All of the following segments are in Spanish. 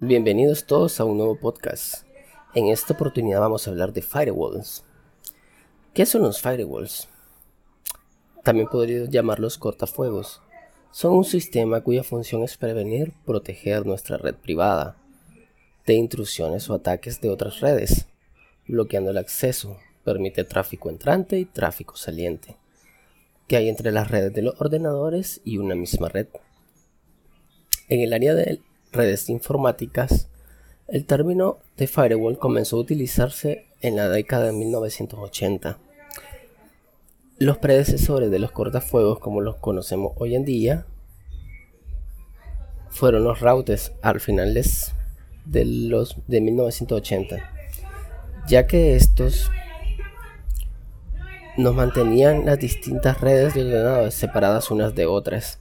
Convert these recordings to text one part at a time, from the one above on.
Bienvenidos todos a un nuevo podcast. En esta oportunidad vamos a hablar de firewalls. ¿Qué son los firewalls? También podríamos llamarlos cortafuegos. Son un sistema cuya función es prevenir, proteger nuestra red privada de intrusiones o ataques de otras redes, bloqueando el acceso, permite tráfico entrante y tráfico saliente, que hay entre las redes de los ordenadores y una misma red. En el área de redes informáticas, el término de firewall comenzó a utilizarse en la década de 1980. Los predecesores de los cortafuegos como los conocemos hoy en día fueron los routers al finales de los de 1980, ya que estos nos mantenían las distintas redes de ordenadores separadas unas de otras.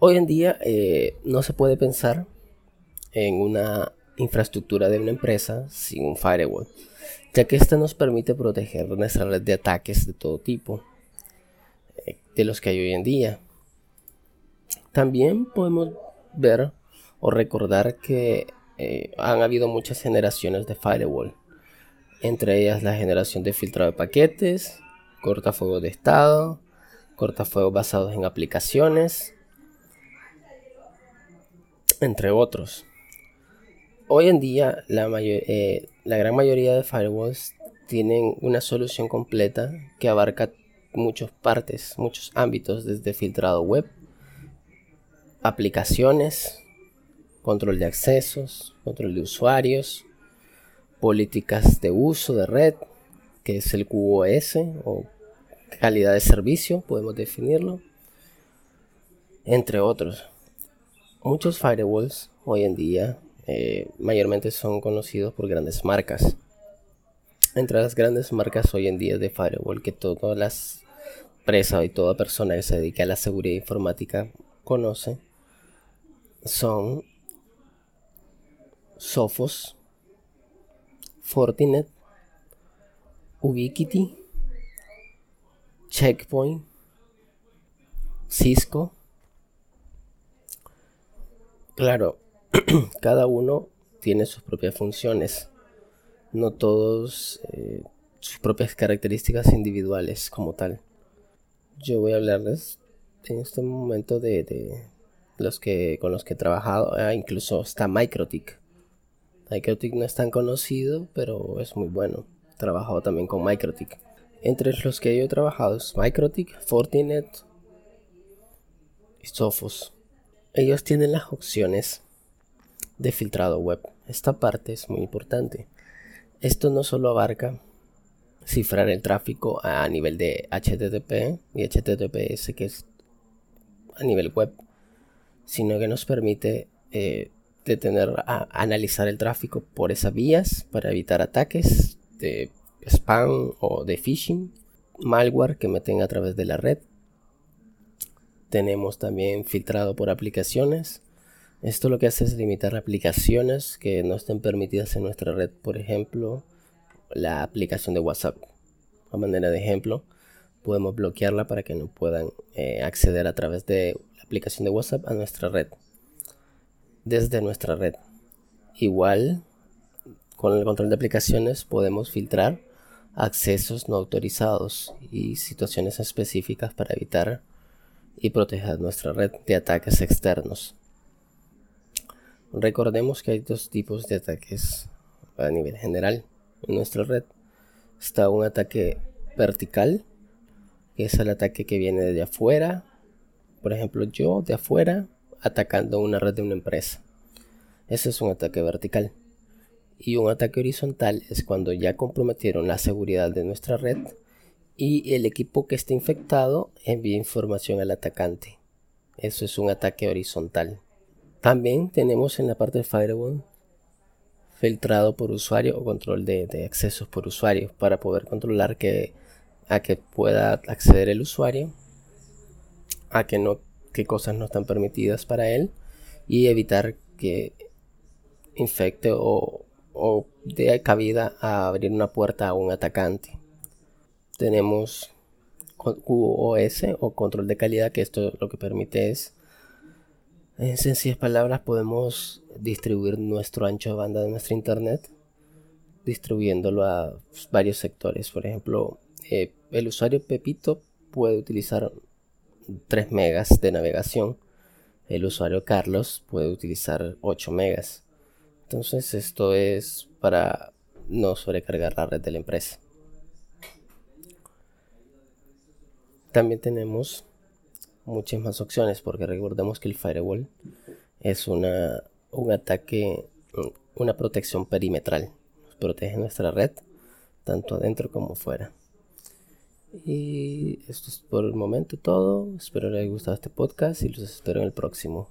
Hoy en día eh, no se puede pensar en una infraestructura de una empresa sin un firewall, ya que esta nos permite proteger nuestra red de ataques de todo tipo, eh, de los que hay hoy en día. También podemos ver o recordar que eh, han habido muchas generaciones de firewall, entre ellas la generación de filtrado de paquetes, cortafuegos de estado, cortafuegos basados en aplicaciones, entre otros. Hoy en día la, eh, la gran mayoría de firewalls tienen una solución completa que abarca muchas partes, muchos ámbitos, desde filtrado web, aplicaciones, control de accesos, control de usuarios, políticas de uso de red, que es el QoS o calidad de servicio, podemos definirlo, entre otros. Muchos firewalls hoy en día eh, mayormente son conocidos por grandes marcas. Entre las grandes marcas hoy en día de firewall que todas las empresas y toda persona que se dedica a la seguridad informática conoce son Sophos, Fortinet, Ubiquiti, Checkpoint, Cisco, Claro, cada uno tiene sus propias funciones, no todos eh, sus propias características individuales como tal. Yo voy a hablarles en este momento de, los que con los que he trabajado, ah, incluso está Microtik. Microtik no es tan conocido, pero es muy bueno. He trabajado también con Microtik. Entre los que yo he trabajado es Microtik, Fortinet y Sophos ellos tienen las opciones de filtrado web. Esta parte es muy importante. Esto no solo abarca cifrar el tráfico a nivel de HTTP y HTTPS, que es a nivel web, sino que nos permite eh, detener, a, analizar el tráfico por esas vías para evitar ataques de spam o de phishing, malware que meten a través de la red tenemos también filtrado por aplicaciones. Esto lo que hace es limitar aplicaciones que no estén permitidas en nuestra red. Por ejemplo, la aplicación de WhatsApp. A manera de ejemplo, podemos bloquearla para que no puedan eh, acceder a través de la aplicación de WhatsApp a nuestra red. Desde nuestra red. Igual, con el control de aplicaciones podemos filtrar accesos no autorizados y situaciones específicas para evitar y proteger nuestra red de ataques externos. Recordemos que hay dos tipos de ataques a nivel general en nuestra red. Está un ataque vertical, que es el ataque que viene de afuera. Por ejemplo, yo de afuera atacando una red de una empresa. Ese es un ataque vertical. Y un ataque horizontal es cuando ya comprometieron la seguridad de nuestra red y el equipo que está infectado envía información al atacante. Eso es un ataque horizontal. También tenemos en la parte de firewall filtrado por usuario o control de, accesos por usuario para poder controlar que a que pueda acceder el usuario a que no qué cosas no están permitidas para él y evitar que infecte o, o dé cabida a abrir una puerta a un atacante tenemos QoS o control de calidad, que esto lo que permite es En sencillas palabras, podemos distribuir nuestro ancho de banda de nuestra internet distribuyéndolo a varios sectores. Por ejemplo, eh, el usuario Pepito puede utilizar 3 megas de navegación. El usuario Carlos puede utilizar 8 megas. Entonces esto es para no sobrecargar la red de la empresa. También tenemos muchas más opciones porque recordemos que el firewall es una, un ataque, una protección perimetral. Protege nuestra red tanto adentro como fuera. Y esto es por el momento todo. Espero les haya gustado este podcast y los espero en el próximo.